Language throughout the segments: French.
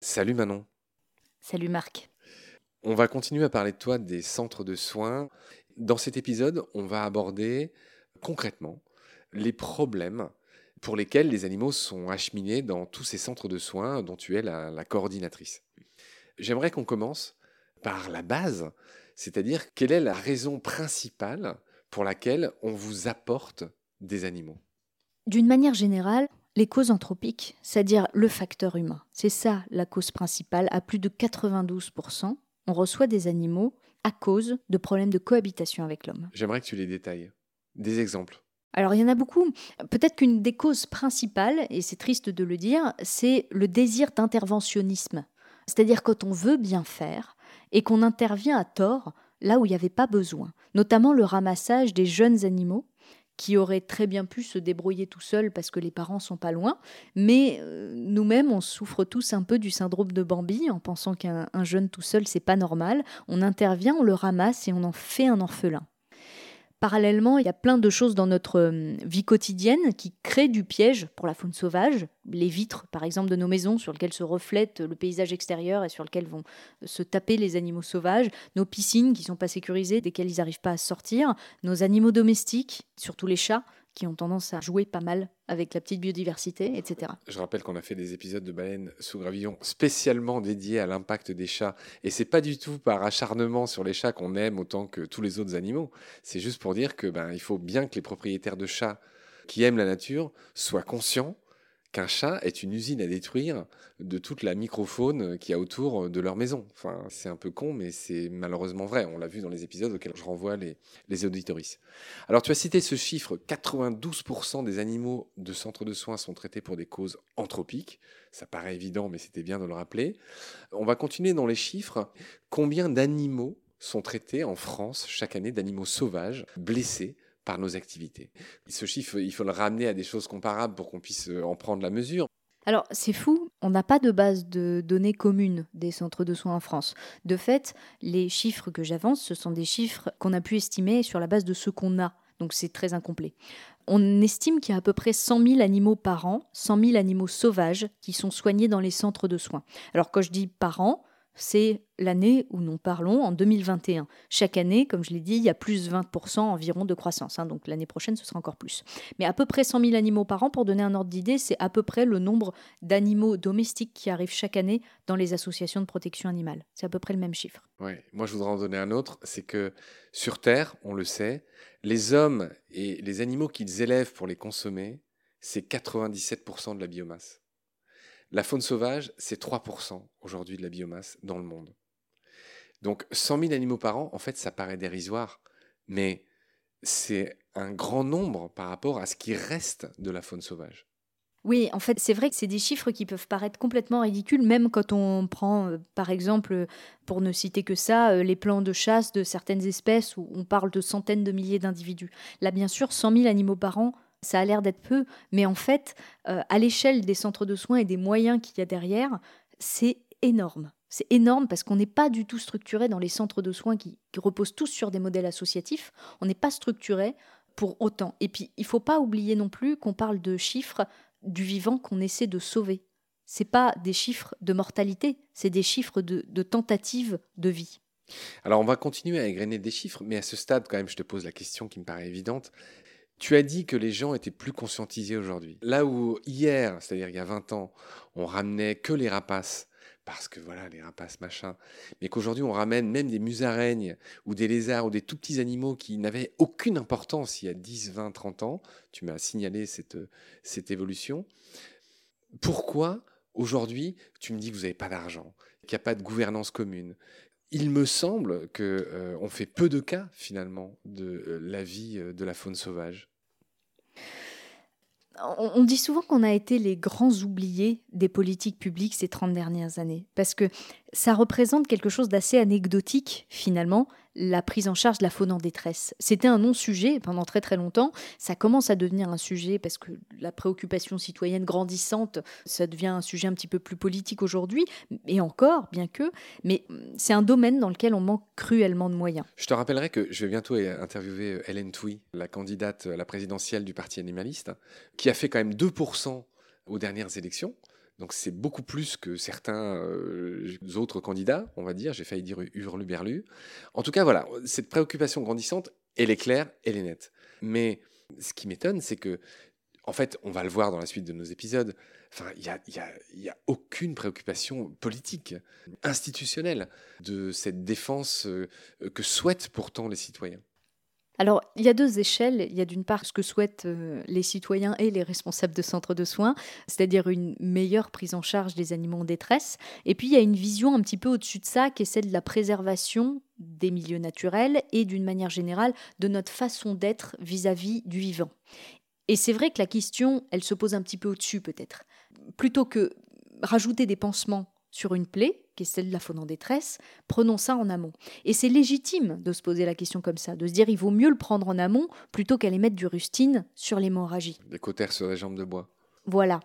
Salut Manon. Salut Marc. On va continuer à parler de toi des centres de soins. Dans cet épisode, on va aborder concrètement les problèmes pour lesquels les animaux sont acheminés dans tous ces centres de soins dont tu es la, la coordinatrice. J'aimerais qu'on commence par la base, c'est-à-dire quelle est la raison principale pour laquelle on vous apporte des animaux. D'une manière générale, les causes anthropiques, c'est-à-dire le facteur humain, c'est ça la cause principale. À plus de 92%, on reçoit des animaux à cause de problèmes de cohabitation avec l'homme. J'aimerais que tu les détailles. Des exemples. Alors il y en a beaucoup. Peut-être qu'une des causes principales, et c'est triste de le dire, c'est le désir d'interventionnisme. C'est-à-dire quand on veut bien faire et qu'on intervient à tort là où il n'y avait pas besoin, notamment le ramassage des jeunes animaux qui auraient très bien pu se débrouiller tout seuls parce que les parents sont pas loin, mais euh, nous-mêmes on souffre tous un peu du syndrome de Bambi en pensant qu'un jeune tout seul c'est pas normal, on intervient, on le ramasse et on en fait un orphelin. Parallèlement, il y a plein de choses dans notre euh, vie quotidienne qui créent du piège pour la faune sauvage. Les vitres, par exemple, de nos maisons sur lesquelles se reflète le paysage extérieur et sur lesquelles vont se taper les animaux sauvages. Nos piscines qui ne sont pas sécurisées, desquelles ils n'arrivent pas à sortir. Nos animaux domestiques, surtout les chats, qui ont tendance à jouer pas mal avec la petite biodiversité, etc. Je rappelle qu'on a fait des épisodes de baleines sous gravillon spécialement dédiés à l'impact des chats. Et c'est pas du tout par acharnement sur les chats qu'on aime autant que tous les autres animaux. C'est juste pour dire que ben, il faut bien que les propriétaires de chats qui aiment la nature soient conscients qu'un chat est une usine à détruire de toute la microfaune qui y a autour de leur maison. Enfin, c'est un peu con, mais c'est malheureusement vrai. On l'a vu dans les épisodes auxquels je renvoie les, les auditories. Alors, tu as cité ce chiffre 92% des animaux de centres de soins sont traités pour des causes anthropiques. Ça paraît évident, mais c'était bien de le rappeler. On va continuer dans les chiffres. Combien d'animaux sont traités en France chaque année d'animaux sauvages blessés par nos activités. Ce chiffre, il faut le ramener à des choses comparables pour qu'on puisse euh, en prendre la mesure. Alors, c'est fou, on n'a pas de base de données communes des centres de soins en France. De fait, les chiffres que j'avance, ce sont des chiffres qu'on a pu estimer sur la base de ce qu'on a. Donc, c'est très incomplet. On estime qu'il y a à peu près 100 000 animaux par an, 100 000 animaux sauvages qui sont soignés dans les centres de soins. Alors, quand je dis par an, c'est l'année où nous parlons en 2021. Chaque année, comme je l'ai dit, il y a plus 20% environ de croissance. Hein, donc l'année prochaine, ce sera encore plus. Mais à peu près 100 000 animaux par an, pour donner un ordre d'idée, c'est à peu près le nombre d'animaux domestiques qui arrivent chaque année dans les associations de protection animale. C'est à peu près le même chiffre. Oui, moi je voudrais en donner un autre, c'est que sur Terre, on le sait, les hommes et les animaux qu'ils élèvent pour les consommer, c'est 97% de la biomasse. La faune sauvage, c'est 3% aujourd'hui de la biomasse dans le monde. Donc 100 000 animaux par an, en fait, ça paraît dérisoire, mais c'est un grand nombre par rapport à ce qui reste de la faune sauvage. Oui, en fait, c'est vrai que c'est des chiffres qui peuvent paraître complètement ridicules, même quand on prend, euh, par exemple, pour ne citer que ça, euh, les plans de chasse de certaines espèces où on parle de centaines de milliers d'individus. Là, bien sûr, 100 000 animaux par an, ça a l'air d'être peu, mais en fait, euh, à l'échelle des centres de soins et des moyens qu'il y a derrière, c'est énorme. C'est énorme parce qu'on n'est pas du tout structuré dans les centres de soins qui, reposent tous sur des modèles associatifs. On n'est pas structuré pour autant. Et puis, il faut pas oublier non plus qu'on parle de chiffres du vivant qu'on essaie de sauver. C'est pas des chiffres de mortalité, c'est des chiffres de, de tentatives de vie. Alors, on va continuer à égrener des chiffres, mais à ce stade, quand même, je te pose la question qui me paraît évidente. Tu as dit que les gens étaient plus conscientisés aujourd'hui. Là où hier, c'est-à-dire il y a 20 ans, on ramenait que les rapaces, parce que voilà, les rapaces, machin, mais qu'aujourd'hui on ramène même des musaraignes ou des lézards ou des tout petits animaux qui n'avaient aucune importance il y a 10, 20, 30 ans, tu m'as signalé cette, cette évolution. Pourquoi aujourd'hui tu me dis que vous n'avez pas d'argent, qu'il n'y a pas de gouvernance commune, il me semble qu'on euh, fait peu de cas finalement de euh, la vie euh, de la faune sauvage. On, dit souvent qu'on a été les grands oubliés des politiques publiques ces 30 dernières années, parce que ça représente quelque chose d'assez anecdotique finalement. La prise en charge de la faune en détresse. C'était un non-sujet pendant très très longtemps. Ça commence à devenir un sujet parce que la préoccupation citoyenne grandissante, ça devient un sujet un petit peu plus politique aujourd'hui, et encore, bien que, mais c'est un domaine dans lequel on manque cruellement de moyens. Je te rappellerai que je vais bientôt interviewer Hélène Touy, la candidate à la présidentielle du Parti animaliste, qui a fait quand même 2% aux dernières élections. Donc c'est beaucoup plus que certains euh, autres candidats, on va dire. J'ai failli dire hurluberlu. En tout cas, voilà, cette préoccupation grandissante, elle est claire, elle est nette. Mais ce qui m'étonne, c'est que, en fait, on va le voir dans la suite de nos épisodes, il n'y a, y a, y a, aucune préoccupation politique, institutionnelle, de cette défense euh, que souhaitent pourtant les citoyens. Alors, il y a deux échelles. Il y a d'une part ce que souhaitent euh, les citoyens et les responsables de centres de soins, c'est-à-dire une meilleure prise en charge des animaux en détresse. Et puis, il y a une vision un petit peu au-dessus de ça, qui est celle de la préservation des milieux naturels et d'une manière générale de notre façon d'être vis-à-vis du vivant. Et c'est vrai que la question, elle se pose un petit peu au-dessus peut-être. Plutôt que rajouter des pansements sur une plaie, qui est celle de la faune en détresse, prenons ça en amont. Et c'est légitime de se poser la question comme ça, de se dire il vaut mieux le prendre en amont plutôt qu'aller mettre du rustine sur l'hémorragie. Des cautères sur les jambes de bois. Voilà.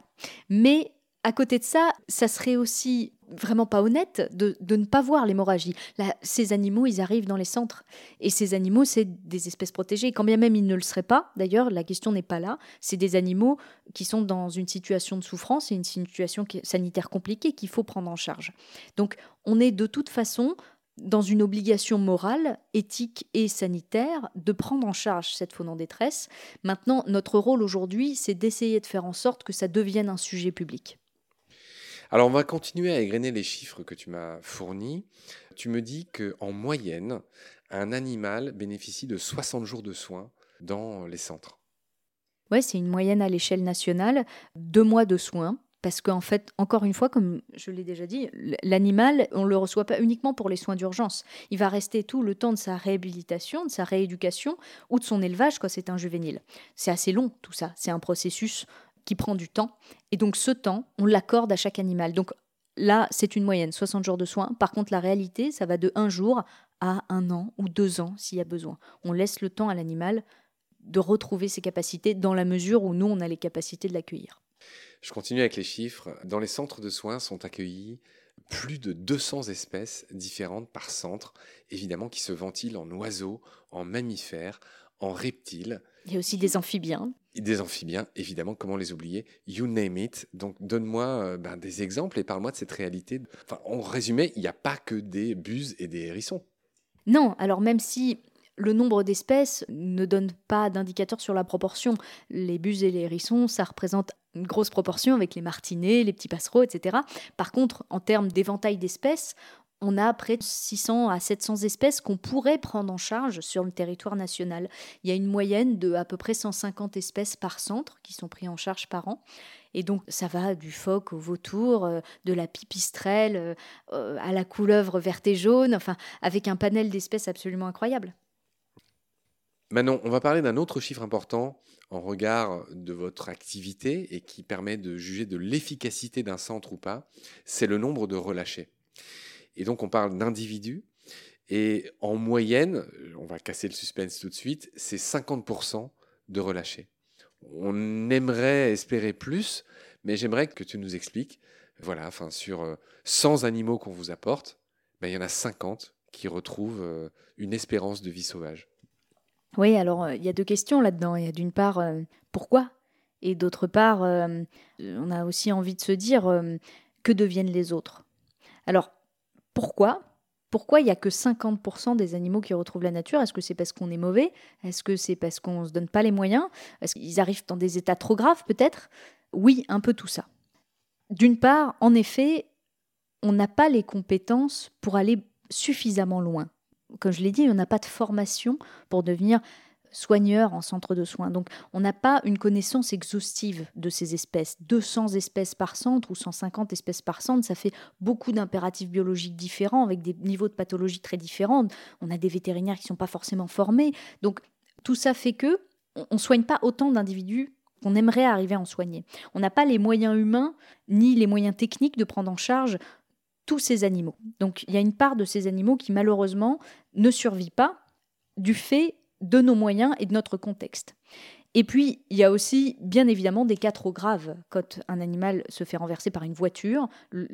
Mais à côté de ça, ça serait aussi vraiment pas honnête de, ne pas voir l'hémorragie. ces animaux, ils arrivent dans les centres. Et ces animaux, c'est des espèces protégées. quand bien même ils ne le seraient pas, d'ailleurs, la question n'est pas là. C'est des animaux qui sont dans une situation de souffrance et une situation sanitaire compliquée qu'il faut prendre en charge. Donc, on est de toute façon dans une obligation morale, éthique et sanitaire de prendre en charge cette faune en détresse. Maintenant, notre rôle aujourd'hui, c'est d'essayer de faire en sorte que ça devienne un sujet public. Alors, on va continuer à égrener les chiffres que tu m'as fournis. Tu me dis qu'en moyenne, un animal bénéficie de 60 jours de soins dans les centres. Oui, c'est une moyenne à l'échelle nationale, deux mois de soins. Parce qu'en fait, encore une fois, comme je l'ai déjà dit, l'animal, on ne le reçoit pas uniquement pour les soins d'urgence. Il va rester tout le temps de sa réhabilitation, de sa rééducation ou de son élevage quand c'est un juvénile. C'est assez long tout ça. C'est un processus qui prend du temps. Et donc ce temps, on l'accorde à chaque animal. Donc là, c'est une moyenne, 60 jours de soins. Par contre, la réalité, ça va de un jour à un an ou deux ans s'il y a besoin. On laisse le temps à l'animal de retrouver ses capacités dans la mesure où nous, on a les capacités de l'accueillir. Je continue avec les chiffres. Dans les centres de soins sont accueillis plus de 200 espèces différentes par centre, évidemment qui se ventilent en oiseaux, en mammifères, en reptiles. Il y a aussi des amphibiens. Des amphibiens, évidemment, comment les oublier? You name it. Donc, donne-moi euh, ben, des exemples et parle-moi de cette réalité. Enfin, en résumé, il n'y a pas que des buses et des hérissons. Non, alors même si le nombre d'espèces ne donne pas d'indicateur sur la proportion. Les buses et les hérissons, ça représente une grosse proportion avec les martinets, les petits passereaux, etc. Par contre, en termes d'éventail d'espèces, on a près de 600 à 700 espèces qu'on pourrait prendre en charge sur le territoire national. Il y a une moyenne de à peu près 150 espèces par centre qui sont prises en charge par an. Et donc, ça va du phoque au vautour, euh, de la pipistrelle euh, euh, à la couleuvre verte et jaune, enfin, avec un panel d'espèces absolument incroyable. Manon, on va parler d'un autre chiffre important en regard de votre activité et qui permet de juger de l'efficacité d'un centre ou pas, c'est le nombre de relâchés. Et donc, on parle d'individus. Et en moyenne, on va casser le suspense tout de suite, c'est 50% de relâchés. On aimerait espérer plus, mais j'aimerais que tu nous expliques, voilà, enfin, sur 100 euh, animaux qu'on vous apporte, ben, il y en a 50 qui retrouvent euh, une espérance de vie sauvage. Oui, alors euh, il y a deux questions là-dedans. Il y a d'une part, pourquoi? Et d'autre part, on a aussi envie de se dire, que deviennent les autres? Alors, pourquoi pourquoi il n'y a que 50% des animaux qui retrouvent la nature? Est-ce que c'est parce qu'on est mauvais? Est-ce que c'est parce qu'on ne se donne pas les moyens? Est-ce qu'ils arrivent dans des états trop graves peut-être? Oui, un peu tout ça. D'une part, en effet, on n'a pas les compétences pour aller suffisamment loin. Comme je l'ai dit, on n'a pas de formation pour devenir soigneurs en centre de soins. Donc on n'a pas une connaissance exhaustive de ces espèces. 200 espèces par centre ou 150 espèces par centre, ça fait beaucoup d'impératifs biologiques différents avec des niveaux de pathologie très différents. On a des vétérinaires qui ne sont pas forcément formés. Donc tout ça fait que on ne soigne pas autant d'individus qu'on aimerait arriver à en soigner. On n'a pas les moyens humains ni les moyens techniques de prendre en charge tous ces animaux. Donc il y a une part de ces animaux qui malheureusement ne survit pas du fait de nos moyens et de notre contexte. Et puis, il y a aussi, bien évidemment, des cas trop graves. Quand un animal se fait renverser par une voiture, le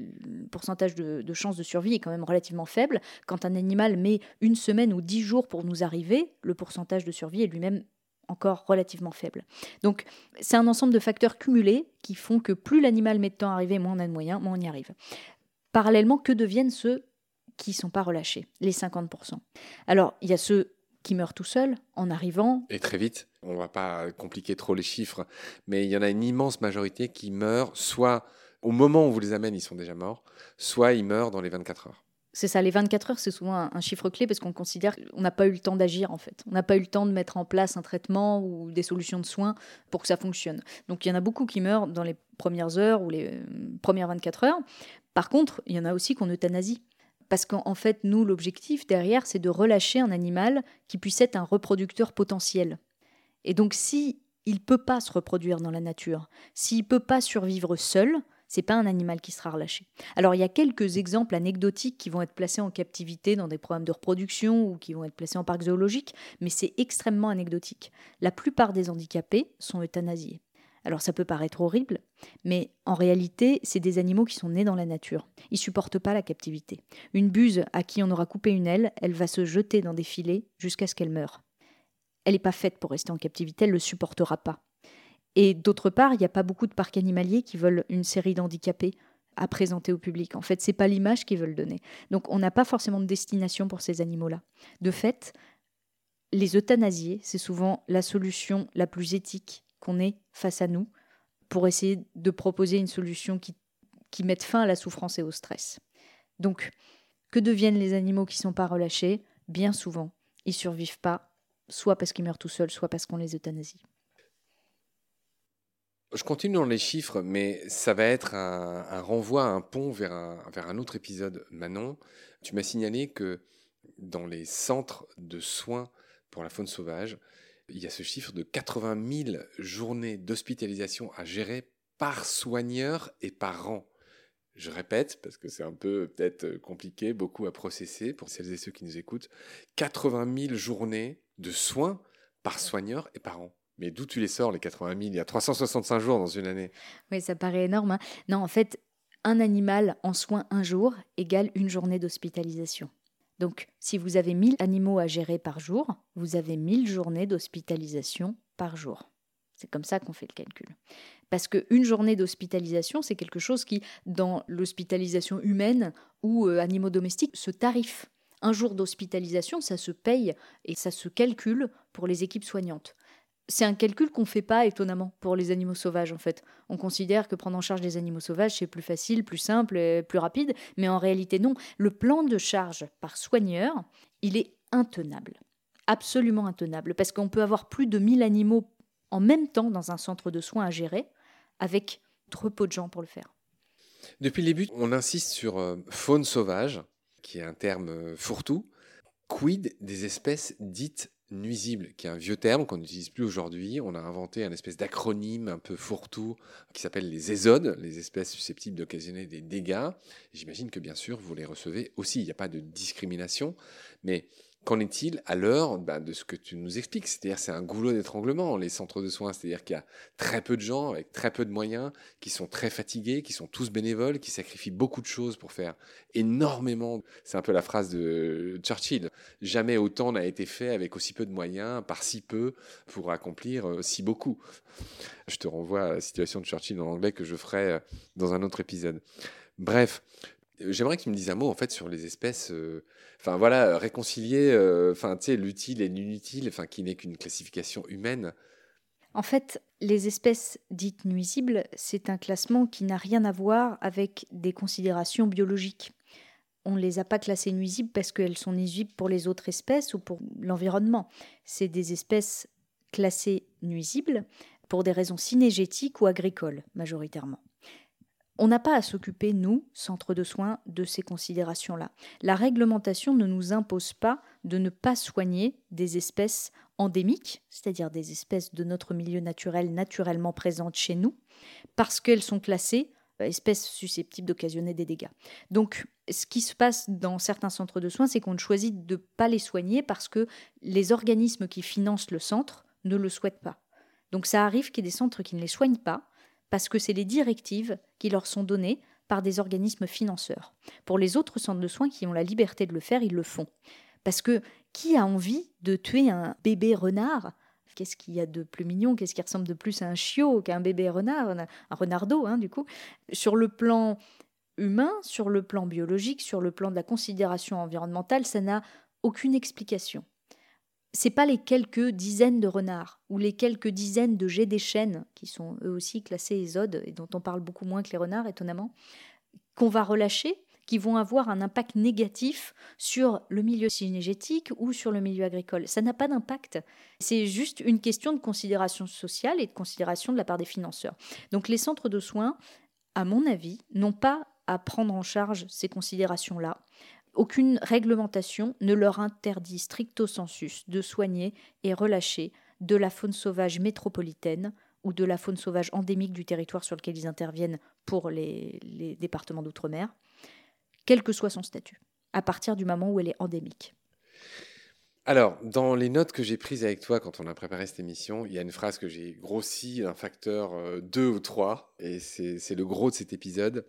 pourcentage de, de chances de survie est quand même relativement faible. Quand un animal met une semaine ou dix jours pour nous arriver, le pourcentage de survie est lui-même encore relativement faible. Donc, c'est un ensemble de facteurs cumulés qui font que plus l'animal met de temps à arriver, moins on a de moyens, moins on y arrive. Parallèlement, que deviennent ceux qui ne sont pas relâchés, les 50% Alors, il y a ceux qui meurent tout seuls en arrivant. Et très vite, on ne va pas compliquer trop les chiffres, mais il y en a une immense majorité qui meurent soit au moment où on vous les amène, ils sont déjà morts, soit ils meurent dans les 24 heures. C'est ça, les 24 heures, c'est souvent un, chiffre clé parce qu'on considère qu'on n'a pas eu le temps d'agir en fait. On n'a pas eu le temps de mettre en place un traitement ou des solutions de soins pour que ça fonctionne. Donc il y en a beaucoup qui meurent dans les premières heures ou les euh, premières 24 heures. Par contre, il y en a aussi qu'on euthanasie. Parce qu'en fait, nous, l'objectif derrière, c'est de relâcher un animal qui puisse être un reproducteur potentiel. Et donc, si il peut pas se reproduire dans la nature, s'il peut pas survivre seul, c'est pas un animal qui sera relâché. Alors il y a quelques exemples anecdotiques qui vont être placés en captivité dans des programmes de reproduction ou qui vont être placés en parc zoologique, mais c'est extrêmement anecdotique. La plupart des handicapés sont euthanasiés. Alors ça peut paraître horrible, mais en réalité, c'est des animaux qui sont nés dans la nature. Ils supportent pas la captivité. Une buse à qui on aura coupé une aile, elle va se jeter dans des filets jusqu'à ce qu'elle meure. Elle n'est pas faite pour rester en captivité, elle ne le supportera pas. Et d'autre part, il n'y a pas beaucoup de parcs animaliers qui veulent une série d'handicapés à présenter au public. En fait, c'est pas l'image qu'ils veulent donner. Donc on n'a pas forcément de destination pour ces animaux-là. De fait, les euthanasier, c'est souvent la solution la plus éthique qu'on ait face à nous pour essayer de proposer une solution qui, mette fin à la souffrance et au stress. Donc, que deviennent les animaux qui ne sont pas relâchés? Bien souvent, ils survivent pas, soit parce qu'ils meurent tout seuls, soit parce qu'on les euthanasie. Je continue dans les chiffres, mais ça va être un, renvoi, un pont vers un autre épisode. Manon, tu m'as signalé que dans les centres de soins pour la faune sauvage, il y a ce chiffre de 80 000 journées d'hospitalisation à gérer par soigneur et par an. Je répète, parce que c'est un peu peut-être compliqué, beaucoup à processer pour celles et ceux qui nous écoutent. 80 000 journées de soins par soigneur et par an. Mais d'où tu les sors, les 80 000 Il y a 365 jours dans une année. Oui, ça paraît énorme. Hein. non, en fait, un animal en soins un jour égale une journée d'hospitalisation. Donc, si vous avez 1000 animaux à gérer par jour, vous avez 1000 journées d'hospitalisation par jour. C'est comme ça qu'on fait le calcul. Parce qu'une journée d'hospitalisation, c'est quelque chose qui, dans l'hospitalisation humaine ou euh, animaux domestiques, se tarife. Un jour d'hospitalisation, ça se paye et ça se calcule pour les équipes soignantes c'est un calcul qu'on ne fait pas étonnamment pour les animaux sauvages en fait. On considère que prendre en charge des animaux sauvages c'est plus facile, plus simple, et plus rapide, mais en réalité non. Le plan de charge par soigneur, il est intenable, absolument intenable, parce qu'on peut avoir plus de 1000 animaux en même temps dans un centre de soins à gérer, avec trop peu de gens pour le faire. Depuis le début, on insiste sur euh, faune sauvage, qui est un terme euh, fourre-tout. Quid des espèces dites nuisible, qui est un vieux terme qu'on n'utilise plus aujourd'hui. On a inventé un espèce d'acronyme un peu fourre-tout qui s'appelle les ésodes, les espèces susceptibles d'occasionner des dégâts. J'imagine que bien sûr, vous les recevez aussi. Il n'y a pas de discrimination, mais Qu'en est-il à l'heure bah, de ce que tu nous expliques? C'est-à-dire c'est un goulot d'étranglement, les centres de soins. C'est-à-dire qu'il y a très peu de gens avec très peu de moyens, qui sont très fatigués, qui sont tous bénévoles, qui sacrifient beaucoup de choses pour faire énormément. C'est un peu la phrase de Churchill. Jamais autant n'a été fait avec aussi peu de moyens, par si peu, pour accomplir euh, si beaucoup. Je te renvoie à la situation de Churchill en anglais que je ferai euh, dans un autre épisode. Bref, J'aimerais que tu me dises un mot en fait sur les espèces, euh, enfin voilà, réconcilier, euh, enfin tu sais, l'utile et l'inutile, enfin qui n'est qu'une classification humaine. En fait, les espèces dites nuisibles, c'est un classement qui n'a rien à voir avec des considérations biologiques. On ne les a pas classées nuisibles parce qu'elles sont nuisibles pour les autres espèces ou pour l'environnement. C'est des espèces classées nuisibles pour des raisons cinégétiques ou agricoles, majoritairement. On n'a pas à s'occuper, nous, centres de soins, de ces considérations-là. La réglementation ne nous impose pas de ne pas soigner des espèces endémiques, c'est-à-dire des espèces de notre milieu naturel naturellement présentes chez nous, parce qu'elles sont classées espèce susceptible d'occasionner des dégâts. Donc, ce qui se passe dans certains centres de soins, c'est qu'on choisit de ne pas les soigner parce que les organismes qui financent le centre ne le souhaitent pas. Donc, ça arrive qu'il y ait des centres qui ne les soignent pas parce que c'est les directives qui leur sont données par des organismes financeurs. Pour les autres centres de soins qui ont la liberté de le faire, ils le font. Parce que qui a envie de tuer un bébé renard? Qu'est-ce qu'il y a de plus mignon? Qu'est-ce qui ressemble de plus à un chiot qu'un bébé renard? Un renardeau, hein, du coup. Sur le plan humain, sur le plan biologique, sur le plan de la considération environnementale, ça n'a aucune explication. C'est pas les quelques dizaines de renards ou les quelques dizaines de jets des chênes, qui sont eux aussi classés ésodes et dont on parle beaucoup moins que les renards, étonnamment, qu'on va relâcher qui vont avoir un impact négatif sur le milieu synergétique ou sur le milieu agricole. Ça n'a pas d'impact. C'est juste une question de considération sociale et de considération de la part des financeurs. Donc les centres de soins, à mon avis, n'ont pas à prendre en charge ces considérations-là. Aucune réglementation ne leur interdit stricto sensus de soigner et relâcher de la faune sauvage métropolitaine ou de la faune sauvage endémique du territoire sur lequel ils interviennent pour les, départements d'outre-mer quel que soit son statut, à partir du moment où elle est endémique. Alors, dans les notes que j'ai prises avec toi quand on a préparé cette émission, il y a une phrase que j'ai grossie d'un facteur 2 euh, ou 3, et c'est le gros de cet épisode.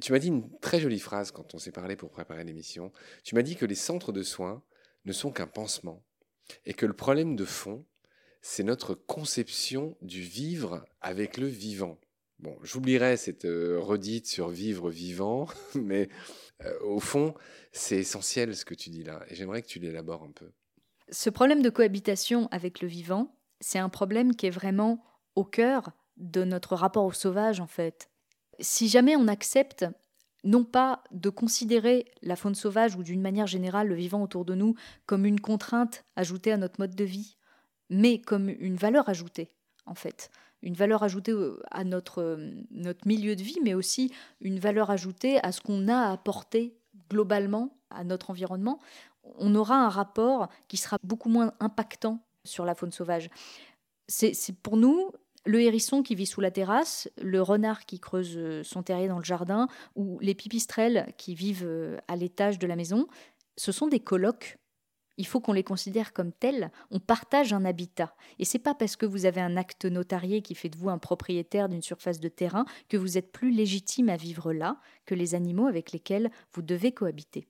Tu m'as dit une très jolie phrase quand on s'est parlé pour préparer l'émission. Tu m'as dit que les centres de soins ne sont qu'un pansement, et que le problème de fond, c'est notre conception du vivre avec le vivant. Bon, j'oublierai cette euh, redite sur vivre vivant, mais euh, au fond, c'est essentiel ce que tu dis là, et j'aimerais que tu l'élabores un peu. Ce problème de cohabitation avec le vivant, c'est un problème qui est vraiment au cœur de notre rapport au sauvage, en fait. Si jamais on accepte non pas de considérer la faune sauvage ou d'une manière générale le vivant autour de nous comme une contrainte ajoutée à notre mode de vie, mais comme une valeur ajoutée, en fait une valeur ajoutée euh, à notre, euh, notre milieu de vie, mais aussi une valeur ajoutée à ce qu'on a à apporter globalement à notre environnement, on aura un rapport qui sera beaucoup moins impactant sur la faune sauvage. C'est pour nous le hérisson qui vit sous la terrasse, le renard qui creuse euh, son terrier dans le jardin, ou les pipistrelles qui vivent à l'étage de la maison, ce sont des colloques il faut qu'on les considère comme tels. On partage un habitat. Et c'est pas parce que vous avez un acte notarié qui fait de vous un propriétaire d'une surface de terrain que vous êtes plus légitime à vivre là que les animaux avec lesquels vous devez cohabiter.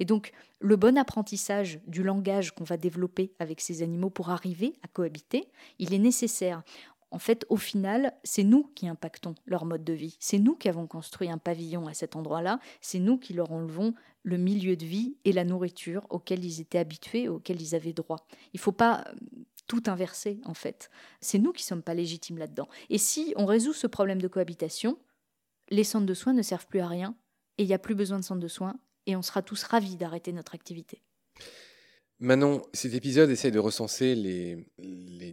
Et donc, le bon apprentissage du langage qu'on va développer avec ces animaux pour arriver à cohabiter, il est nécessaire. En fait, au final, c'est nous qui impactons leur mode de vie. C'est nous qui avons construit un pavillon à cet endroit-là. C'est nous qui leur enlevons le milieu de vie et la nourriture auxquels ils étaient habitués, auxquels ils avaient droit. Il ne faut pas euh, tout inverser, en fait. C'est nous qui ne sommes pas légitimes là-dedans. Et si on résout ce problème de cohabitation, les centres de soins ne servent plus à rien, et il n'y a plus besoin de centres de soins, et on sera tous ravis d'arrêter notre activité. Manon, cet épisode essaie de recenser les,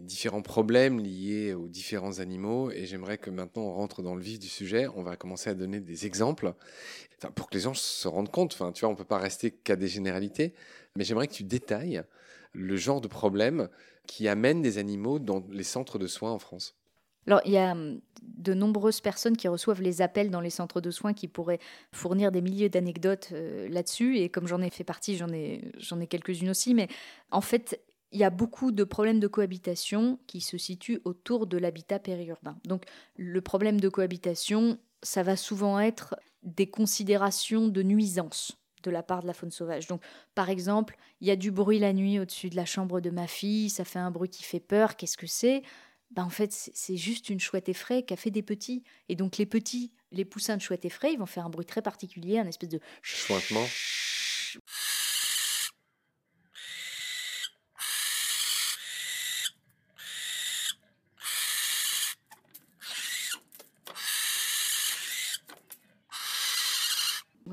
différents problèmes liés aux différents animaux et j'aimerais que maintenant on rentre dans le vif du sujet. On va commencer à donner des exemples pour que les gens se rendent compte. Enfin, tu vois, on ne peut pas rester qu'à des généralités, mais j'aimerais que tu détailles le genre de problèmes qui amènent des animaux dans les centres de soins en France. Alors, il y a hum, de nombreuses personnes qui reçoivent les appels dans les centres de soins qui pourraient fournir des milliers d'anecdotes euh, là-dessus. Et comme j'en ai fait partie, j'en ai, j'en ai quelques-unes aussi. Mais en fait, il y a beaucoup de problèmes de cohabitation qui se situent autour de l'habitat périurbain. Donc, le problème de cohabitation, ça va souvent être des considérations de nuisance de la part de la faune sauvage. Donc, par exemple, il y a du bruit la nuit au-dessus de la chambre de ma fille, ça fait un bruit qui fait peur, qu'est-ce que c'est? Bah, en fait, c'est juste une chouette effraie qui a fait des petits. Et donc, les petits, les poussins de chouette effraie, ils vont faire un bruit très particulier, un espèce de chointement.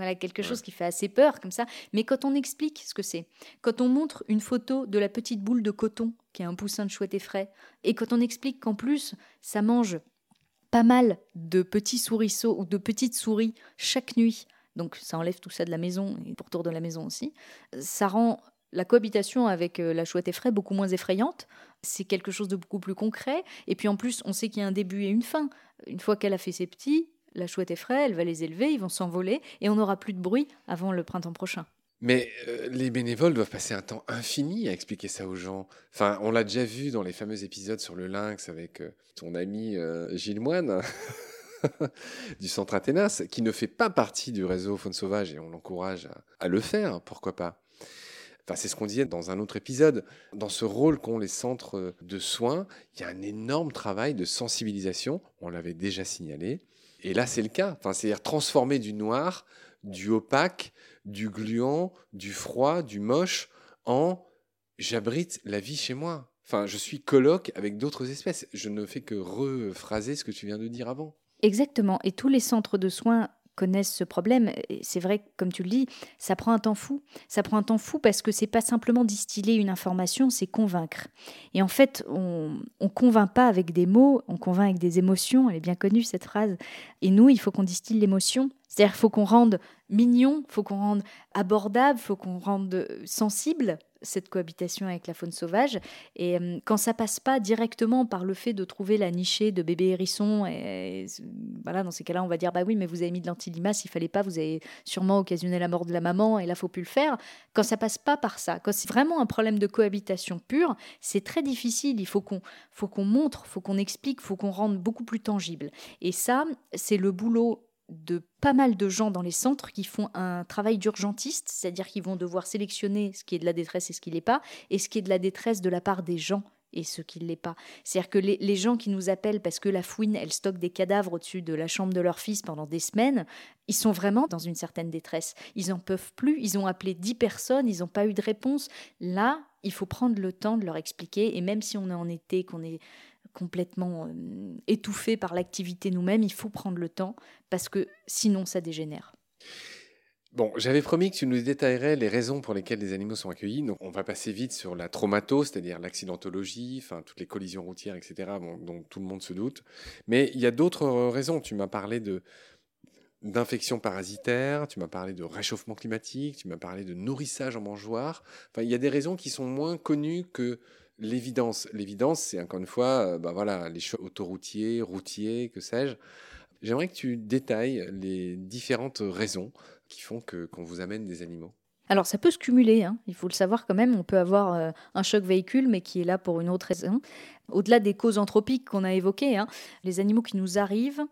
Voilà, quelque chose qui fait assez peur comme ça. Mais quand on explique ce que c'est, quand on montre une photo de la petite boule de coton qui est un poussin de chouette et frais, et quand on explique qu'en plus, ça mange pas mal de petits souriceaux ou de petites souris chaque nuit, donc ça enlève tout ça de la maison et autour de la maison aussi, ça rend la cohabitation avec euh, la chouette effraie beaucoup moins effrayante. C'est quelque chose de beaucoup plus concret. Et puis en plus, on sait qu'il y a un début et une fin. Une fois qu'elle a fait ses petits, la chouette est fraîche, elle va les élever, ils vont s'envoler et on n'aura plus de bruit avant le printemps prochain. Mais euh, les bénévoles doivent passer un temps infini à expliquer ça aux gens. Enfin, on l'a déjà vu dans les fameux épisodes sur le lynx avec euh, ton ami euh, Gilles Moine du centre Athénas, qui ne fait pas partie du réseau Faune Sauvage et on l'encourage à, le faire, pourquoi pas. Enfin, c'est ce qu'on disait dans un autre épisode. Dans ce rôle qu'ont les centres de soins, il y a un énorme travail de sensibilisation. On l'avait déjà signalé. Et là, c'est le cas. Enfin, c'est-à-dire transformer du noir, du opaque, du gluant, du froid, du moche en j'abrite la vie chez moi. Enfin, je suis coloc avec d'autres espèces. Je ne fais que rephraser ce que tu viens de dire avant. Exactement. Et tous les centres de soins connaissent ce problème. C'est vrai, comme tu le dis, ça prend un temps fou. Ça prend un temps fou parce que c'est pas simplement distiller une information, c'est convaincre. Et en fait, on, on convainc pas avec des mots, on convainc avec des émotions. Elle est bien connue cette phrase. Et nous, il faut qu'on distille l'émotion. C'est-à-dire faut qu'on rende mignon, faut qu'on rende abordable, faut qu'on rende sensible cette cohabitation avec la faune sauvage. Et euh, quand ça passe pas directement par le fait de trouver la nichée de bébé hérisson, et, voilà, dans ces cas-là, on va dire bah oui, mais vous avez mis de l'antilimace, il fallait pas, vous avez sûrement occasionné la mort de la maman, et là, faut plus le faire. Quand ça passe pas par ça, quand c'est vraiment un problème de cohabitation pure, c'est très difficile. Il faut qu'on, faut qu'on montre, faut qu'on explique, faut qu'on rende beaucoup plus tangible. Et ça, c'est le boulot de pas mal de gens dans les centres qui font un travail d'urgentiste, c'est-à-dire qu'ils vont devoir sélectionner ce qui est de la détresse et ce qui l'est pas, et ce qui est de la détresse de la part des gens et ce qui ne l'est pas. C'est-à-dire que les, gens qui nous appellent parce que la fouine, elle stocke des cadavres au-dessus de la chambre de leur fils pendant des semaines, ils sont vraiment dans une certaine détresse. Ils n'en peuvent plus, ils ont appelé dix personnes, ils n'ont pas eu de réponse. Là, il faut prendre le temps de leur expliquer, et même si on est en été, qu'on est complètement euh, étouffé par l'activité nous-mêmes, il faut prendre le temps parce que sinon ça dégénère. Bon, j'avais promis que tu nous détaillerais les raisons pour lesquelles les animaux sont accueillis. Donc, on va passer vite sur la traumato, c'est-à-dire l'accidentologie, enfin toutes les collisions routières, etc., dont tout le monde se doute. Mais il y a d'autres raisons. Tu m'as parlé de d'infections parasitaires, tu m'as parlé de réchauffement climatique, tu m'as parlé de nourrissage en mangeoire. Enfin, il y a des raisons qui sont moins connues que l'évidence. L'évidence, c'est encore une fois, euh, bah voilà, les choix autoroutiers, routiers, que sais-je. J'aimerais que tu détailles les différentes raisons qui font que qu'on vous amène des animaux. Alors ça peut se cumuler, hein. il faut le savoir quand même, on peut avoir euh, un choc véhicule mais qui est là pour une autre raison. Au-delà des causes anthropiques qu'on a évoquées, hein, les animaux qui nous arrivent,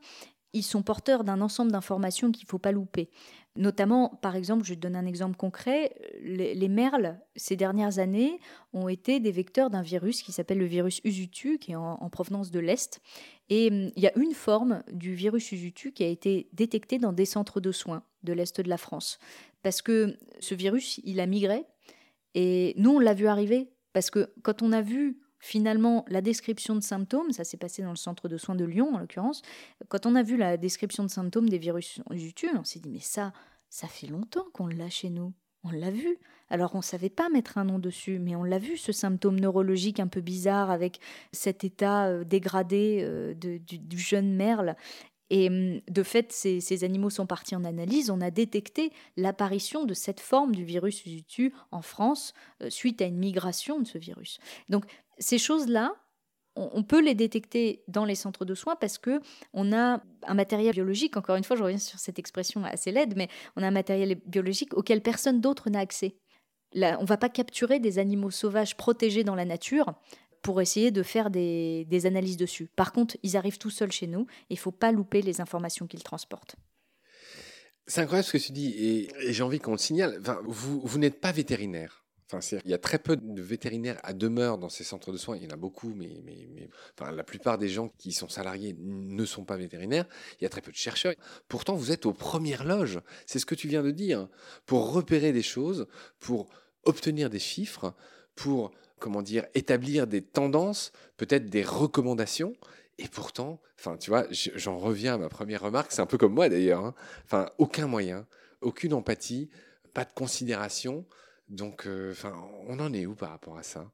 ils sont porteurs d'un ensemble d'informations qu'il ne faut pas louper. Notamment, par exemple, je donne un exemple concret, les, merles, ces dernières années, ont été des vecteurs d'un virus qui s'appelle le virus Usutu, qui est en, provenance de l'Est. Et hum, il y a une forme du virus Usutu qui a été détectée dans des centres de soins de l'Est de la France. Parce que ce virus, il a migré, et nous, on l'a vu arriver. Parce que quand on a vu finalement la description de symptômes, ça s'est passé dans le centre de soins de Lyon en l'occurrence, quand on a vu la description de symptômes des virus YouTube, on s'est dit mais ça, ça fait longtemps qu'on l'a chez nous. On l'a vu. Alors on ne savait pas mettre un nom dessus, mais on l'a vu, ce symptôme neurologique un peu bizarre avec cet état euh, dégradé euh, du, jeune merle. Et hum, de fait, ces, animaux sont partis en analyse. On a détecté l'apparition de cette forme du virus Usutu en France euh, suite à une migration de ce virus. Donc ces choses-là, on, peut les détecter dans les centres de soins parce que on a un matériel biologique. Encore une fois, je reviens sur cette expression assez laide, mais on a un matériel biologique auquel personne d'autre n'a accès. Là, on ne va pas capturer des animaux sauvages protégés dans la nature pour essayer de faire des, analyses dessus. Par contre, ils arrivent tout seuls chez nous et il faut pas louper les informations qu'ils transportent. C'est incroyable ce que tu dis et, j'ai envie qu'on le signale. vous, vous n'êtes pas vétérinaire. Enfin, il y a très peu de vétérinaires à demeure dans ces centres de soins. Il y en a beaucoup, mais, la plupart des gens qui sont salariés ne sont pas vétérinaires. Il y a très peu de chercheurs. Pourtant, vous êtes aux premières loges. C'est ce que tu viens de dire. Pour repérer des choses, pour obtenir des chiffres, pour comment dire établir des tendances, peut-être des recommandations. Et pourtant, enfin, tu vois, j'en reviens à ma première remarque. C'est un peu comme moi d'ailleurs. Hein. Enfin, aucun moyen, aucune empathie, pas de considération. Donc, euh, on en est où par rapport à ça?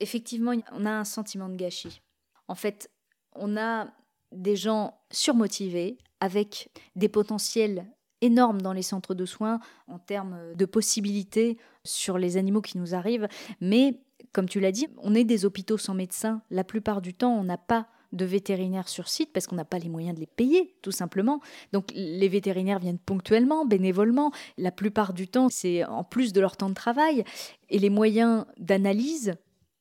Effectivement, on a un sentiment de gâchis. En fait, on a des gens surmotivés avec des potentiels énormes dans les centres de soins en termes de possibilités sur les animaux qui nous arrivent. Mais, comme tu l'as dit, on est des hôpitaux sans médecins. La plupart du temps, on n'a pas de vétérinaires sur site parce qu'on n'a pas les moyens de les payer, tout simplement. Donc les vétérinaires viennent ponctuellement, bénévolement. La plupart du temps, c'est en plus de leur temps de travail. Et les moyens d'analyse,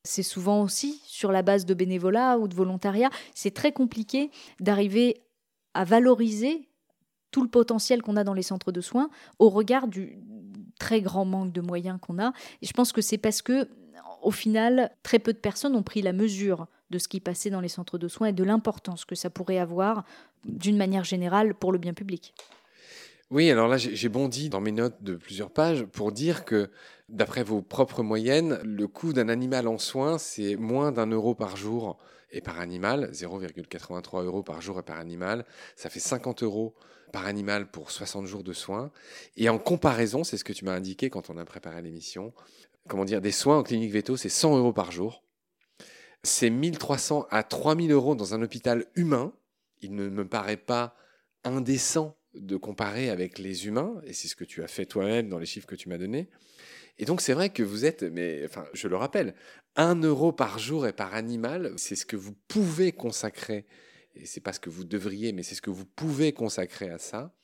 c'est souvent aussi sur la base de bénévolat ou de volontariat. C'est très compliqué d'arriver à valoriser tout le potentiel qu'on a dans les centres de soins au regard du très grand manque de moyens qu'on a. Et je pense que c'est parce que, au final, très peu de personnes ont pris la mesure de ce qui passait dans les centres de soins et de l'importance que ça pourrait avoir, d'une manière générale, pour le bien public. Oui, alors là, j'ai bondi dans mes notes de plusieurs pages pour dire que, d'après vos propres moyennes, le coût d'un animal en soins, c'est moins d'un euro par jour et par animal, 0,83 euros par jour et par animal. Ça fait 50 euros par animal pour 60 jours de soins. Et en comparaison, c'est ce que tu m'as indiqué quand on a préparé l'émission, comment dire, des soins en clinique veto, c'est 100 euros par jour. C'est 1300 à 3000 euros dans un hôpital humain. Il ne me paraît pas indécent de comparer avec les humains, et c'est ce que tu as fait toi-même dans les chiffres que tu m'as donnés. Et donc c'est vrai que vous êtes, mais enfin, je le rappelle, 1 euro par jour et par animal, c'est ce que vous pouvez consacrer, et c'est pas ce que vous devriez, mais c'est ce que vous pouvez consacrer à ça,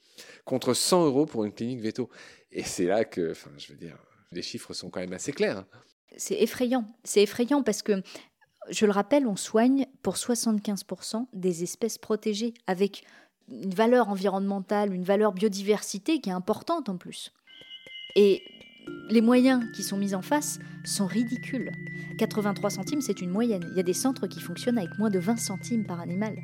contre 100 euros pour une clinique veto. Et c'est là que, enfin, je veux dire, les chiffres sont quand même assez clairs. Hein. C'est effrayant, c'est effrayant parce que, je le rappelle, on soigne pour 75% des espèces protégées avec une valeur environnementale, une valeur biodiversité qui est importante en plus. Et les moyens qui sont mis en face sont ridicules. 83 centimes, c'est une moyenne. Il y a des centres qui fonctionnent avec moins de 20 centimes par animal.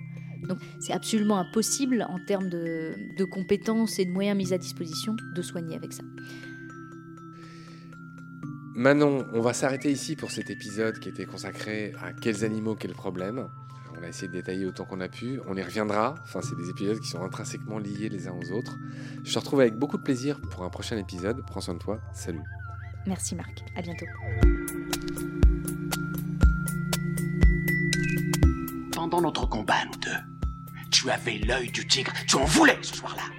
Donc c'est absolument impossible en termes de, compétences et de moyens mis à disposition de soigner avec ça. Manon, on va s'arrêter ici pour cet épisode qui était consacré à quels animaux, quels problèmes. On a essayé de détailler autant qu'on a pu. On y reviendra. Enfin, c'est des épisodes qui sont intrinsèquement liés les uns aux autres. Je te retrouve avec beaucoup de plaisir pour un prochain épisode. Prends soin de toi. Salut. Merci Marc. À bientôt. Pendant notre combat, nous deux, tu avais l'œil du tigre. Tu en voulais ce soir-là.